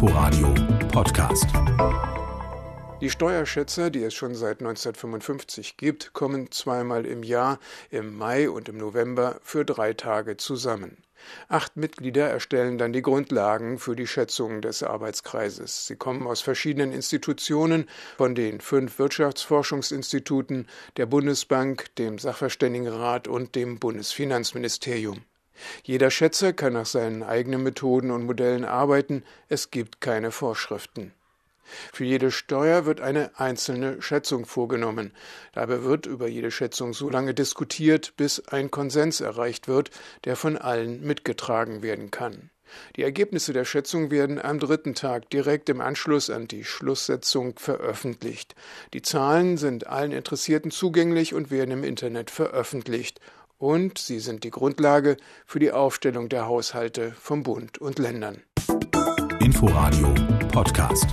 Inforadio Podcast. Die Steuerschätzer, die es schon seit 1955 gibt, kommen zweimal im Jahr, im Mai und im November, für drei Tage zusammen. Acht Mitglieder erstellen dann die Grundlagen für die Schätzung des Arbeitskreises. Sie kommen aus verschiedenen Institutionen, von den fünf Wirtschaftsforschungsinstituten, der Bundesbank, dem Sachverständigenrat und dem Bundesfinanzministerium. Jeder Schätzer kann nach seinen eigenen Methoden und Modellen arbeiten, es gibt keine Vorschriften. Für jede Steuer wird eine einzelne Schätzung vorgenommen. Dabei wird über jede Schätzung so lange diskutiert, bis ein Konsens erreicht wird, der von allen mitgetragen werden kann. Die Ergebnisse der Schätzung werden am dritten Tag direkt im Anschluss an die Schlusssetzung veröffentlicht. Die Zahlen sind allen Interessierten zugänglich und werden im Internet veröffentlicht. Und sie sind die Grundlage für die Aufstellung der Haushalte vom Bund und Ländern. Inforadio Podcast.